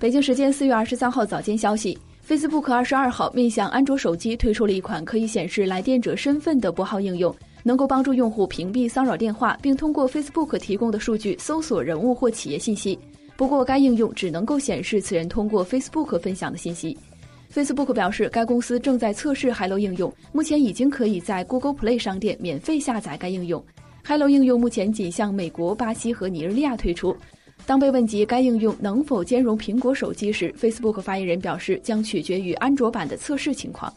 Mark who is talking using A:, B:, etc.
A: 北京时间四月二十三号早间消息，Facebook 二十二号面向安卓手机推出了一款可以显示来电者身份的拨号应用，能够帮助用户屏蔽骚扰电话，并通过 Facebook 提供的数据搜索人物或企业信息。不过，该应用只能够显示此人通过 Facebook 分享的信息。Facebook 表示，该公司正在测试 Hello 应用，目前已经可以在 Google Play 商店免费下载该应用。Hello 应用目前仅向美国、巴西和尼日利亚推出。当被问及该应用能否兼容苹果手机时，Facebook 发言人表示，将取决于安卓版的测试情况。